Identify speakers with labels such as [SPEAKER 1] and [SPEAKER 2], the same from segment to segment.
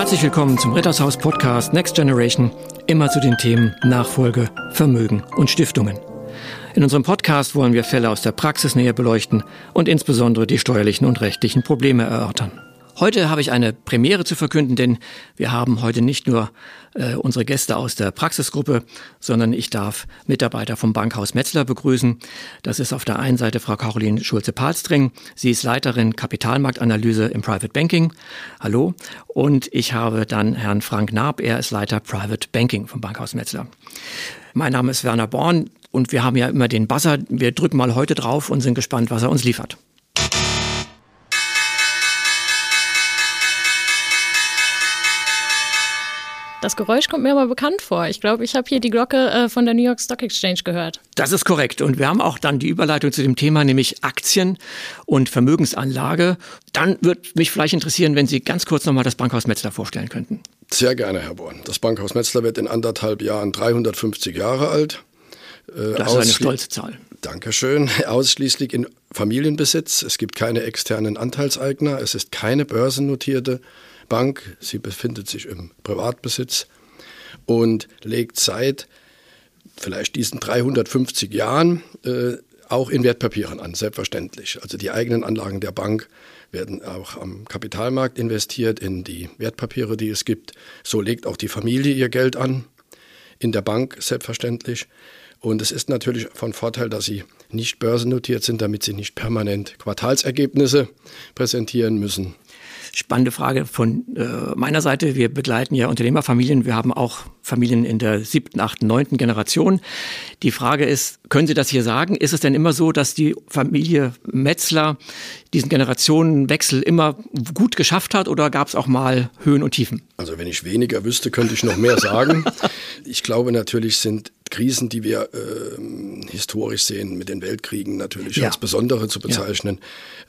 [SPEAKER 1] Herzlich willkommen zum Rittershaus Podcast Next Generation, immer zu den Themen Nachfolge, Vermögen und Stiftungen. In unserem Podcast wollen wir Fälle aus der Praxis näher beleuchten und insbesondere die steuerlichen und rechtlichen Probleme erörtern. Heute habe ich eine Premiere zu verkünden, denn wir haben heute nicht nur äh, unsere Gäste aus der Praxisgruppe, sondern ich darf Mitarbeiter vom Bankhaus Metzler begrüßen. Das ist auf der einen Seite Frau Caroline Schulze-Palstring. Sie ist Leiterin Kapitalmarktanalyse im Private Banking. Hallo. Und ich habe dann Herrn Frank Naab. Er ist Leiter Private Banking vom Bankhaus Metzler. Mein Name ist Werner Born und wir haben ja immer den Buzzer. Wir drücken mal heute drauf und sind gespannt, was er uns liefert.
[SPEAKER 2] Das Geräusch kommt mir aber bekannt vor. Ich glaube, ich habe hier die Glocke äh, von der New York Stock Exchange gehört.
[SPEAKER 1] Das ist korrekt. Und wir haben auch dann die Überleitung zu dem Thema, nämlich Aktien und Vermögensanlage. Dann würde mich vielleicht interessieren, wenn Sie ganz kurz nochmal das Bankhaus Metzler vorstellen könnten.
[SPEAKER 3] Sehr gerne, Herr Born. Das Bankhaus Metzler wird in anderthalb Jahren 350 Jahre alt.
[SPEAKER 1] Äh, das ist eine stolze Zahl.
[SPEAKER 3] Dankeschön. Ausschließlich in Familienbesitz. Es gibt keine externen Anteilseigner. Es ist keine börsennotierte Bank. Sie befindet sich im Privatbesitz und legt seit vielleicht diesen 350 Jahren äh, auch in Wertpapieren an, selbstverständlich. Also die eigenen Anlagen der Bank werden auch am Kapitalmarkt investiert in die Wertpapiere, die es gibt. So legt auch die Familie ihr Geld an, in der Bank selbstverständlich. Und es ist natürlich von Vorteil, dass sie nicht börsennotiert sind, damit sie nicht permanent Quartalsergebnisse präsentieren müssen.
[SPEAKER 1] Spannende Frage von äh, meiner Seite. Wir begleiten ja Unternehmerfamilien. Wir haben auch Familien in der siebten, achten, neunten Generation. Die Frage ist, können Sie das hier sagen? Ist es denn immer so, dass die Familie Metzler diesen Generationenwechsel immer gut geschafft hat oder gab es auch mal Höhen und Tiefen?
[SPEAKER 3] Also wenn ich weniger wüsste, könnte ich noch mehr sagen. ich glaube natürlich sind Krisen, die wir äh, historisch sehen, mit den Weltkriegen natürlich ja. als besondere zu bezeichnen.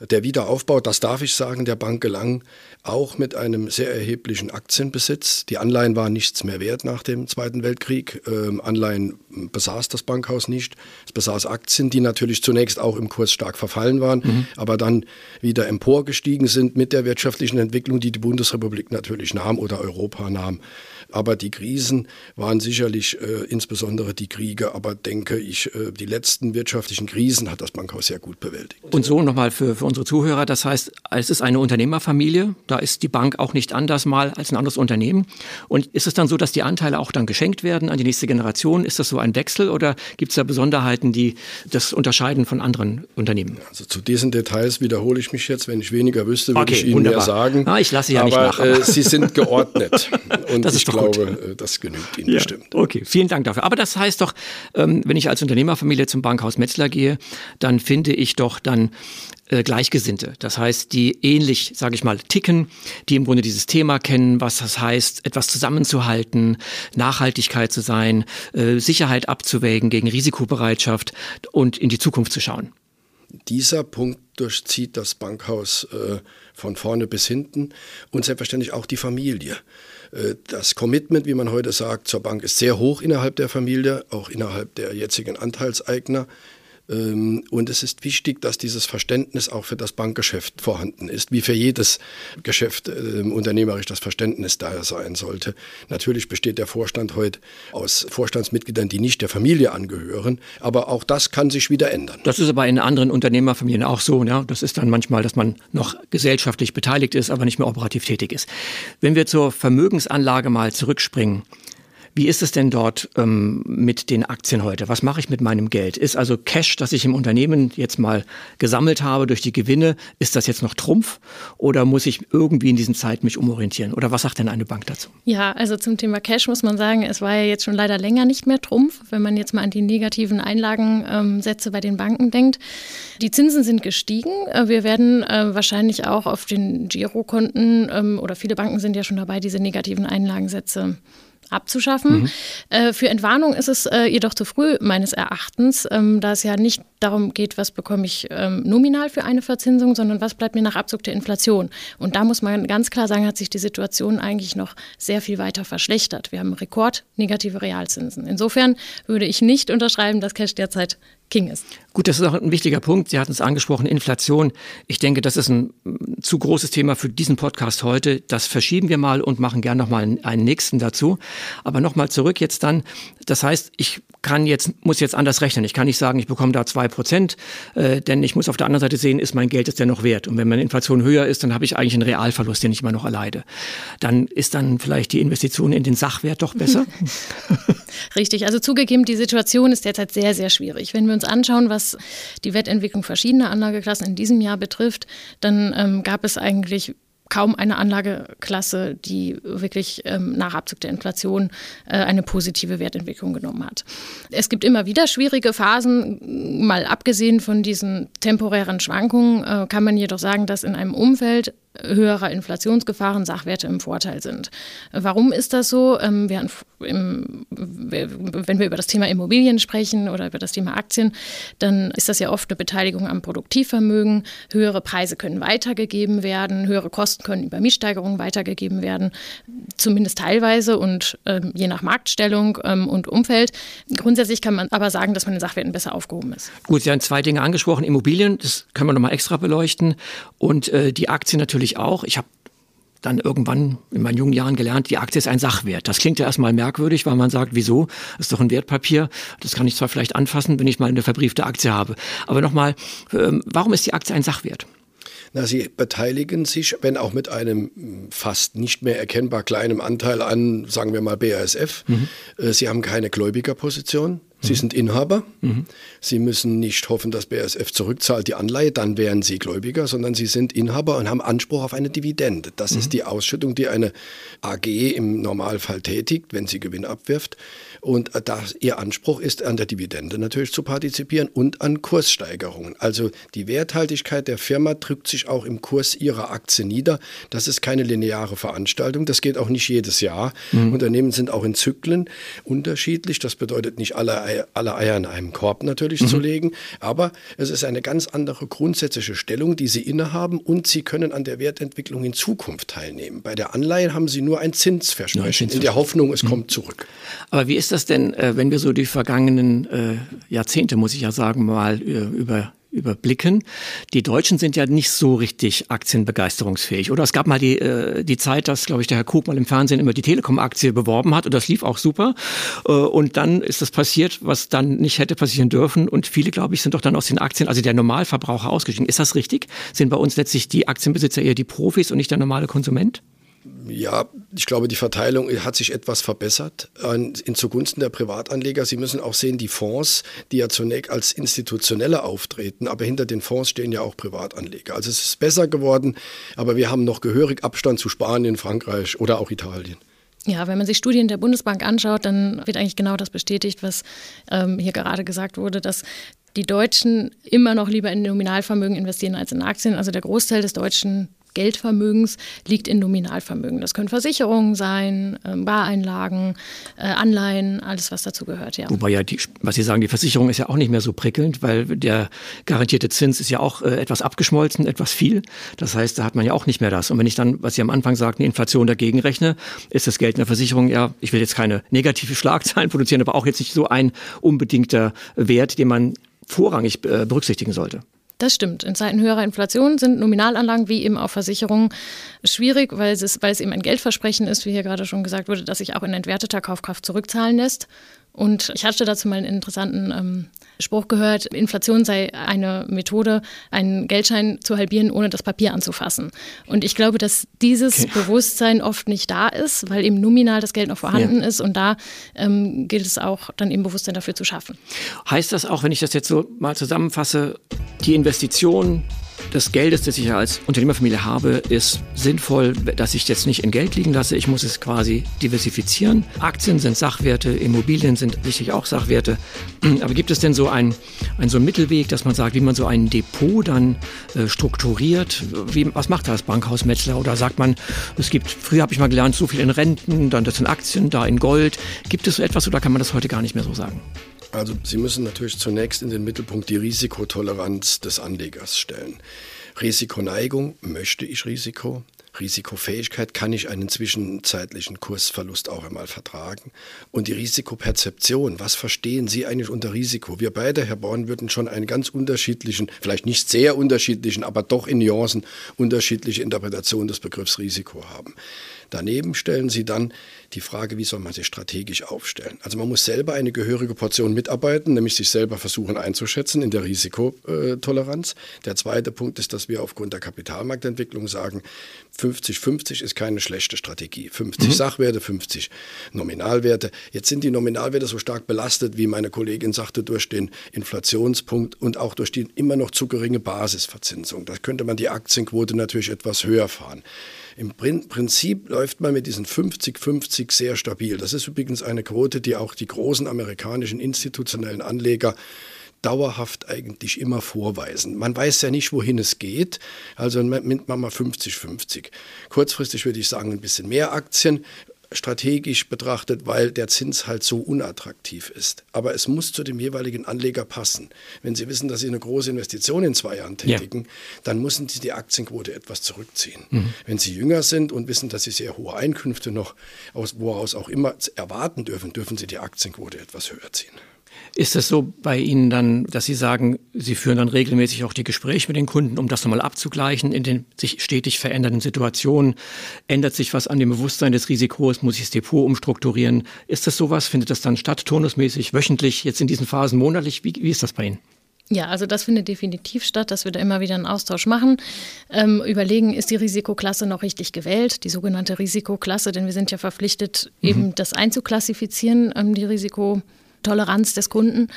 [SPEAKER 3] Ja. Der Wiederaufbau, das darf ich sagen, der Bank gelang auch mit einem sehr erheblichen Aktienbesitz. Die Anleihen waren nichts mehr wert nach dem Zweiten Weltkrieg. Ähm, Anleihen besaß das Bankhaus nicht. Es besaß Aktien, die natürlich zunächst auch im Kurs stark verfallen waren, mhm. aber dann wieder emporgestiegen sind mit der wirtschaftlichen Entwicklung, die die Bundesrepublik natürlich nahm oder Europa nahm. Aber die Krisen waren sicherlich äh, insbesondere die Kriege, aber denke ich, äh, die letzten wirtschaftlichen Krisen hat das Bankhaus sehr gut bewältigt.
[SPEAKER 1] Und so nochmal für, für unsere Zuhörer, das heißt, es ist eine Unternehmerfamilie, da ist die Bank auch nicht anders mal als ein anderes Unternehmen. Und ist es dann so, dass die Anteile auch dann geschenkt werden an die nächste Generation? Ist das so ein Wechsel oder gibt es da Besonderheiten, die das unterscheiden von anderen Unternehmen?
[SPEAKER 3] Also zu diesen Details wiederhole ich mich jetzt. Wenn ich weniger wüsste, würde okay, ich Ihnen wunderbar. mehr sagen.
[SPEAKER 1] Ah, ich lasse ja
[SPEAKER 3] aber,
[SPEAKER 1] nicht nach.
[SPEAKER 3] Aber äh, Sie sind geordnet. Und das ist ich glaube, gut. Äh, das genügt Ihnen ja, bestimmt.
[SPEAKER 1] Okay, vielen Dank dafür. Aber das heißt doch, ähm, wenn ich als Unternehmerfamilie zum Bankhaus Metzler gehe, dann finde ich doch dann äh, Gleichgesinnte. Das heißt, die ähnlich, sage ich mal, ticken, die im Grunde dieses Thema kennen, was das heißt, etwas zusammenzuhalten, Nachhaltigkeit zu sein, äh, Sicherheit abzuwägen gegen Risikobereitschaft und in die Zukunft zu schauen.
[SPEAKER 3] Dieser Punkt durchzieht das Bankhaus äh, von vorne bis hinten und selbstverständlich auch die Familie. Äh, das Commitment, wie man heute sagt, zur Bank ist sehr hoch innerhalb der Familie, auch innerhalb der jetzigen Anteilseigner. Ähm, und es ist wichtig, dass dieses Verständnis auch für das Bankgeschäft vorhanden ist, wie für jedes Geschäft äh, unternehmerisch das Verständnis da sein sollte. Natürlich besteht der Vorstand heute aus Vorstandsmitgliedern, die nicht der Familie angehören, aber auch das kann sich wieder ändern.
[SPEAKER 1] Das ist aber in anderen Unternehmerfamilien auch so. Ja? Das ist dann manchmal, dass man noch gesellschaftlich beteiligt ist, aber nicht mehr operativ tätig ist. Wenn wir zur Vermögensanlage mal zurückspringen, wie ist es denn dort ähm, mit den Aktien heute? Was mache ich mit meinem Geld? Ist also Cash, das ich im Unternehmen jetzt mal gesammelt habe durch die Gewinne, ist das jetzt noch Trumpf oder muss ich irgendwie in diesen Zeiten mich umorientieren? Oder was sagt denn eine Bank dazu?
[SPEAKER 2] Ja, also zum Thema Cash muss man sagen, es war ja jetzt schon leider länger nicht mehr Trumpf, wenn man jetzt mal an die negativen Einlagensätze ähm, bei den Banken denkt. Die Zinsen sind gestiegen. Äh, wir werden äh, wahrscheinlich auch auf den Girokonten ähm, oder viele Banken sind ja schon dabei, diese negativen Einlagensätze abzuschaffen. Mhm. Äh, für Entwarnung ist es äh, jedoch zu früh, meines Erachtens, ähm, da es ja nicht darum geht, was bekomme ich ähm, nominal für eine Verzinsung, sondern was bleibt mir nach Abzug der Inflation. Und da muss man ganz klar sagen, hat sich die Situation eigentlich noch sehr viel weiter verschlechtert. Wir haben rekordnegative Realzinsen. Insofern würde ich nicht unterschreiben, dass Cash derzeit King ist.
[SPEAKER 1] Gut, das ist auch ein wichtiger Punkt. Sie hatten es angesprochen, Inflation. Ich denke, das ist ein zu großes Thema für diesen Podcast heute. Das verschieben wir mal und machen gern nochmal einen, einen nächsten dazu. Aber nochmal zurück jetzt dann. Das heißt, ich kann jetzt, muss jetzt anders rechnen. Ich kann nicht sagen, ich bekomme da zwei Prozent, äh, denn ich muss auf der anderen Seite sehen, ist mein Geld jetzt denn noch wert? Und wenn meine Inflation höher ist, dann habe ich eigentlich einen Realverlust, den ich immer noch erleide. Dann ist dann vielleicht die Investition in den Sachwert doch besser?
[SPEAKER 2] Richtig, also zugegeben, die Situation ist derzeit sehr, sehr schwierig. Wenn wir uns anschauen, was die Wertentwicklung verschiedener Anlageklassen in diesem Jahr betrifft, dann ähm, gab es eigentlich kaum eine Anlageklasse, die wirklich ähm, nach Abzug der Inflation äh, eine positive Wertentwicklung genommen hat. Es gibt immer wieder schwierige Phasen, mal abgesehen von diesen temporären Schwankungen, äh, kann man jedoch sagen, dass in einem Umfeld höherer Inflationsgefahren Sachwerte im Vorteil sind. Warum ist das so? Ähm, wir im, wenn wir über das Thema Immobilien sprechen oder über das Thema Aktien, dann ist das ja oft eine Beteiligung am Produktivvermögen. Höhere Preise können weitergegeben werden, höhere Kosten können über Mietsteigerungen weitergegeben werden, zumindest teilweise und ähm, je nach Marktstellung ähm, und Umfeld. Grundsätzlich kann man aber sagen, dass man in Sachwerten besser aufgehoben ist.
[SPEAKER 1] Gut, Sie haben zwei Dinge angesprochen. Immobilien, das können wir nochmal extra beleuchten und äh, die Aktien natürlich auch. Ich habe dann irgendwann in meinen jungen Jahren gelernt, die Aktie ist ein Sachwert. Das klingt ja erstmal merkwürdig, weil man sagt, wieso? Das ist doch ein Wertpapier. Das kann ich zwar vielleicht anfassen, wenn ich mal eine verbriefte Aktie habe. Aber nochmal, ähm, warum ist die Aktie ein Sachwert?
[SPEAKER 3] Na, sie beteiligen sich, wenn auch mit einem fast nicht mehr erkennbar kleinen Anteil an, sagen wir mal BASF. Mhm. Äh, sie haben keine Gläubigerposition. Sie mhm. sind Inhaber. Mhm. Sie müssen nicht hoffen, dass BASF zurückzahlt die Anleihe, dann wären Sie Gläubiger, sondern Sie sind Inhaber und haben Anspruch auf eine Dividende. Das mhm. ist die Ausschüttung, die eine AG im Normalfall tätigt, wenn sie Gewinn abwirft. Und das, ihr Anspruch ist, an der Dividende natürlich zu partizipieren und an Kurssteigerungen. Also die Werthaltigkeit der Firma drückt sich auch im Kurs ihrer Aktie nieder. Das ist keine lineare Veranstaltung. Das geht auch nicht jedes Jahr. Mhm. Unternehmen sind auch in Zyklen unterschiedlich. Das bedeutet nicht alle, alle Eier in einem Korb natürlich mhm. zu legen. Aber es ist eine ganz andere grundsätzliche Stellung, die sie innehaben und sie können an der Wertentwicklung in Zukunft teilnehmen. Bei der Anleihe haben sie nur ein Zinsversprechen in der Hoffnung, es mhm. kommt zurück.
[SPEAKER 1] Aber wie ist das denn, äh, wenn wir so die vergangenen äh, Jahrzehnte, muss ich ja sagen, mal äh, über überblicken. Die Deutschen sind ja nicht so richtig aktienbegeisterungsfähig. Oder es gab mal die, äh, die Zeit, dass, glaube ich, der Herr Krug mal im Fernsehen immer die Telekom-Aktie beworben hat und das lief auch super. Äh, und dann ist das passiert, was dann nicht hätte passieren dürfen. Und viele, glaube ich, sind doch dann aus den Aktien, also der Normalverbraucher ausgestiegen. Ist das richtig? Sind bei uns letztlich die Aktienbesitzer eher die Profis und nicht der normale Konsument?
[SPEAKER 3] Ja, ich glaube, die Verteilung hat sich etwas verbessert in zugunsten der Privatanleger. Sie müssen auch sehen, die Fonds, die ja zunächst als institutionelle auftreten, aber hinter den Fonds stehen ja auch Privatanleger. Also es ist besser geworden, aber wir haben noch gehörig Abstand zu Spanien, Frankreich oder auch Italien.
[SPEAKER 2] Ja, wenn man sich Studien der Bundesbank anschaut, dann wird eigentlich genau das bestätigt, was ähm, hier gerade gesagt wurde, dass die Deutschen immer noch lieber in Nominalvermögen investieren als in Aktien. Also der Großteil des deutschen Geldvermögens liegt in Nominalvermögen. Das können Versicherungen sein, ähm, Bareinlagen, äh, Anleihen, alles was dazu gehört. Ja.
[SPEAKER 1] Wobei ja, die, was Sie sagen, die Versicherung ist ja auch nicht mehr so prickelnd, weil der garantierte Zins ist ja auch äh, etwas abgeschmolzen, etwas viel. Das heißt, da hat man ja auch nicht mehr das. Und wenn ich dann, was Sie am Anfang sagten, Inflation dagegen rechne, ist das Geld in der Versicherung ja, ich will jetzt keine negative Schlagzeilen produzieren, aber auch jetzt nicht so ein unbedingter Wert, den man vorrangig äh, berücksichtigen sollte.
[SPEAKER 2] Das stimmt. In Zeiten höherer Inflation sind Nominalanlagen wie eben auch Versicherungen schwierig, weil es, weil es eben ein Geldversprechen ist, wie hier gerade schon gesagt wurde, dass sich auch in entwerteter Kaufkraft zurückzahlen lässt. Und ich hatte dazu mal einen interessanten ähm, Spruch gehört, Inflation sei eine Methode, einen Geldschein zu halbieren, ohne das Papier anzufassen. Und ich glaube, dass dieses okay. Bewusstsein oft nicht da ist, weil eben nominal das Geld noch vorhanden ja. ist. Und da ähm, gilt es auch, dann eben Bewusstsein dafür zu schaffen.
[SPEAKER 1] Heißt das auch, wenn ich das jetzt so mal zusammenfasse, die Investition des Geldes, das ich als Unternehmerfamilie habe, ist sinnvoll, dass ich jetzt nicht in Geld liegen lasse. Ich muss es quasi diversifizieren. Aktien sind Sachwerte, Immobilien sind sicherlich auch Sachwerte. Aber gibt es denn so einen, einen, so einen Mittelweg, dass man sagt, wie man so ein Depot dann äh, strukturiert? Wie, was macht das Bankhaus Metzler? Oder sagt man, es gibt, früher habe ich mal gelernt, so viel in Renten, dann das in Aktien, da in Gold. Gibt es so etwas oder kann man das heute gar nicht mehr so sagen?
[SPEAKER 3] Also Sie müssen natürlich zunächst in den Mittelpunkt die Risikotoleranz des Anlegers stellen. Risikoneigung, möchte ich Risiko? Risikofähigkeit, kann ich einen zwischenzeitlichen Kursverlust auch einmal vertragen? Und die Risikoperzeption, was verstehen Sie eigentlich unter Risiko? Wir beide, Herr Born, würden schon einen ganz unterschiedlichen, vielleicht nicht sehr unterschiedlichen, aber doch in Nuancen unterschiedliche Interpretation des Begriffs Risiko haben. Daneben stellen Sie dann die Frage, wie soll man sich strategisch aufstellen? Also man muss selber eine gehörige Portion mitarbeiten, nämlich sich selber versuchen einzuschätzen in der Risikotoleranz. Der zweite Punkt ist, dass wir aufgrund der Kapitalmarktentwicklung sagen, 50-50 ist keine schlechte Strategie. 50 mhm. Sachwerte, 50 Nominalwerte. Jetzt sind die Nominalwerte so stark belastet, wie meine Kollegin sagte, durch den Inflationspunkt und auch durch die immer noch zu geringe Basisverzinsung. Da könnte man die Aktienquote natürlich etwas höher fahren. Im Prinzip läuft man mit diesen 50-50 sehr stabil. Das ist übrigens eine Quote, die auch die großen amerikanischen institutionellen Anleger dauerhaft eigentlich immer vorweisen. Man weiß ja nicht, wohin es geht, also nimmt man mal 50-50. Kurzfristig würde ich sagen, ein bisschen mehr Aktien, strategisch betrachtet, weil der Zins halt so unattraktiv ist. Aber es muss zu dem jeweiligen Anleger passen. Wenn Sie wissen, dass Sie eine große Investition in zwei Jahren tätigen, ja. dann müssen Sie die Aktienquote etwas zurückziehen. Mhm. Wenn Sie jünger sind und wissen, dass Sie sehr hohe Einkünfte noch aus woraus auch immer erwarten dürfen, dürfen Sie die Aktienquote etwas höher ziehen.
[SPEAKER 1] Ist es so bei Ihnen dann, dass Sie sagen, Sie führen dann regelmäßig auch die Gespräche mit den Kunden, um das nochmal abzugleichen in den sich stetig verändernden Situationen? Ändert sich was an dem Bewusstsein des Risikos? Muss ich das Depot umstrukturieren? Ist das sowas? Findet das dann statt, turnusmäßig, wöchentlich, jetzt in diesen Phasen monatlich? Wie, wie ist das bei Ihnen?
[SPEAKER 2] Ja, also das findet definitiv statt, dass wir da immer wieder einen Austausch machen. Ähm, überlegen, ist die Risikoklasse noch richtig gewählt, die sogenannte Risikoklasse, denn wir sind ja verpflichtet, mhm. eben das einzuklassifizieren, ähm, die Risikoklasse. Toleranz des Kunden.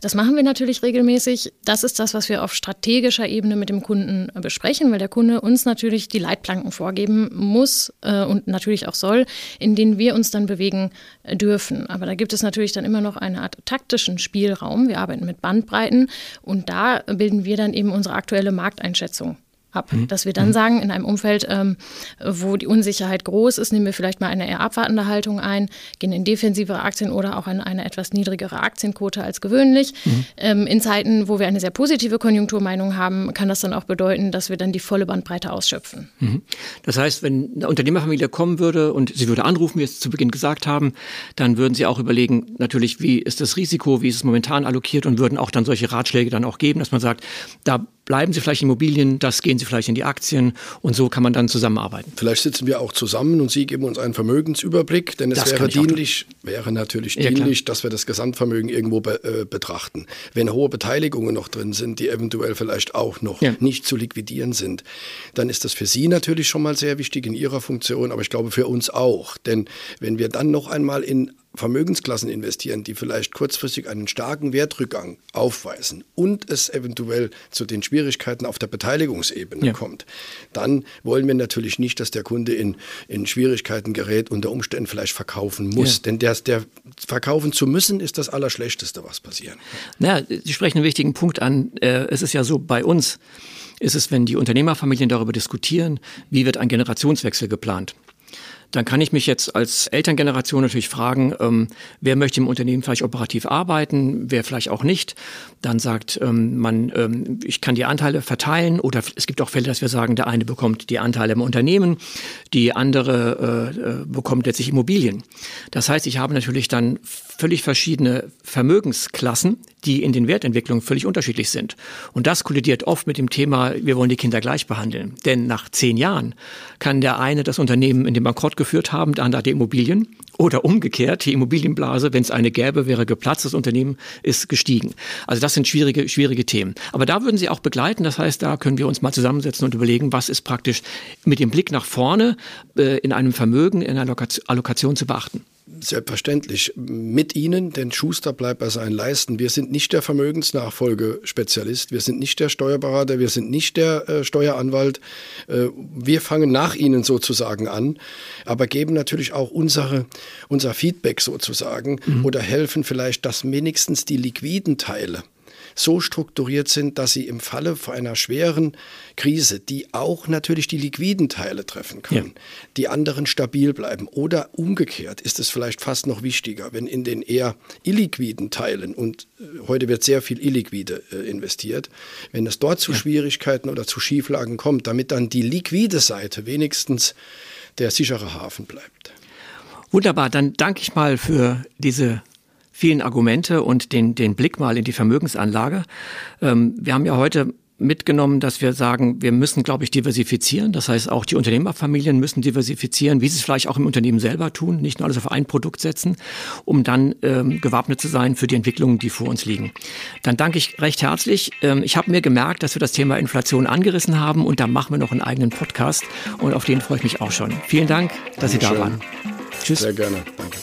[SPEAKER 2] Das machen wir natürlich regelmäßig. Das ist das, was wir auf strategischer Ebene mit dem Kunden besprechen, weil der Kunde uns natürlich die Leitplanken vorgeben muss äh, und natürlich auch soll, in denen wir uns dann bewegen äh, dürfen. Aber da gibt es natürlich dann immer noch eine Art taktischen Spielraum. Wir arbeiten mit Bandbreiten und da bilden wir dann eben unsere aktuelle Markteinschätzung ab. Mhm. Dass wir dann mhm. sagen, in einem Umfeld, ähm, wo die Unsicherheit groß ist, nehmen wir vielleicht mal eine eher abwartende Haltung ein, gehen in defensivere Aktien oder auch in eine etwas niedrigere Aktienquote als gewöhnlich. Mhm. Ähm, in Zeiten, wo wir eine sehr positive Konjunkturmeinung haben, kann das dann auch bedeuten, dass wir dann die volle Bandbreite ausschöpfen.
[SPEAKER 1] Mhm. Das heißt, wenn eine Unternehmerfamilie kommen würde und sie würde anrufen, wie wir es zu Beginn gesagt haben, dann würden sie auch überlegen, natürlich, wie ist das Risiko, wie ist es momentan allokiert und würden auch dann solche Ratschläge dann auch geben, dass man sagt, da bleiben Sie vielleicht in Immobilien, das gehen Sie vielleicht in die Aktien und so kann man dann zusammenarbeiten.
[SPEAKER 3] Vielleicht sitzen wir auch zusammen und Sie geben uns einen Vermögensüberblick, denn es das wäre dienlich, wäre natürlich ja, dienlich, klar. dass wir das Gesamtvermögen irgendwo be, äh, betrachten. Wenn hohe Beteiligungen noch drin sind, die eventuell vielleicht auch noch ja. nicht zu liquidieren sind, dann ist das für Sie natürlich schon mal sehr wichtig in Ihrer Funktion, aber ich glaube für uns auch. Denn wenn wir dann noch einmal in Vermögensklassen investieren, die vielleicht kurzfristig einen starken Wertrückgang aufweisen und es eventuell zu den Schwierigkeiten auf der Beteiligungsebene ja. kommt, dann wollen wir natürlich nicht, dass der Kunde in, in Schwierigkeiten gerät, unter Umständen vielleicht verkaufen muss. Ja. Denn der, der verkaufen zu müssen, ist das Allerschlechteste, was passieren
[SPEAKER 1] kann. Ja, Sie sprechen einen wichtigen Punkt an. Äh, es ist ja so, bei uns ist es, wenn die Unternehmerfamilien darüber diskutieren, wie wird ein Generationswechsel geplant dann kann ich mich jetzt als Elterngeneration natürlich fragen, ähm, wer möchte im Unternehmen vielleicht operativ arbeiten, wer vielleicht auch nicht. Dann sagt ähm, man, ähm, ich kann die Anteile verteilen oder es gibt auch Fälle, dass wir sagen, der eine bekommt die Anteile im Unternehmen, die andere äh, äh bekommt letztlich Immobilien. Das heißt, ich habe natürlich dann völlig verschiedene Vermögensklassen, die in den Wertentwicklungen völlig unterschiedlich sind. Und das kollidiert oft mit dem Thema, wir wollen die Kinder gleich behandeln. Denn nach zehn Jahren kann der eine das Unternehmen in den Bankrott geführt haben, der andere die Immobilien. Oder umgekehrt, die Immobilienblase, wenn es eine gäbe, wäre geplatzt, das Unternehmen ist gestiegen. Also das sind schwierige, schwierige Themen. Aber da würden Sie auch begleiten. Das heißt, da können wir uns mal zusammensetzen und überlegen, was ist praktisch mit dem Blick nach vorne äh, in einem Vermögen, in einer Allokation zu beachten.
[SPEAKER 3] Selbstverständlich mit Ihnen, denn Schuster bleibt bei seinen Leisten. Wir sind nicht der Vermögensnachfolgespezialist, wir sind nicht der Steuerberater, wir sind nicht der äh, Steueranwalt. Äh, wir fangen nach Ihnen sozusagen an, aber geben natürlich auch unsere, unser Feedback sozusagen mhm. oder helfen vielleicht, dass wenigstens die liquiden Teile so strukturiert sind, dass sie im Falle einer schweren Krise, die auch natürlich die liquiden Teile treffen kann, ja. die anderen stabil bleiben. Oder umgekehrt ist es vielleicht fast noch wichtiger, wenn in den eher illiquiden Teilen, und äh, heute wird sehr viel illiquide äh, investiert, wenn es dort zu ja. Schwierigkeiten oder zu Schieflagen kommt, damit dann die liquide Seite wenigstens der sichere Hafen bleibt.
[SPEAKER 1] Wunderbar, dann danke ich mal für diese vielen Argumente und den, den Blick mal in die Vermögensanlage. Ähm, wir haben ja heute mitgenommen, dass wir sagen, wir müssen, glaube ich, diversifizieren. Das heißt, auch die Unternehmerfamilien müssen diversifizieren, wie sie es vielleicht auch im Unternehmen selber tun, nicht nur alles auf ein Produkt setzen, um dann ähm, gewappnet zu sein für die Entwicklungen, die vor uns liegen. Dann danke ich recht herzlich. Ähm, ich habe mir gemerkt, dass wir das Thema Inflation angerissen haben und da machen wir noch einen eigenen Podcast und auf den freue ich mich auch schon. Vielen Dank, dass Sie da waren.
[SPEAKER 3] Tschüss. Sehr gerne. Danke.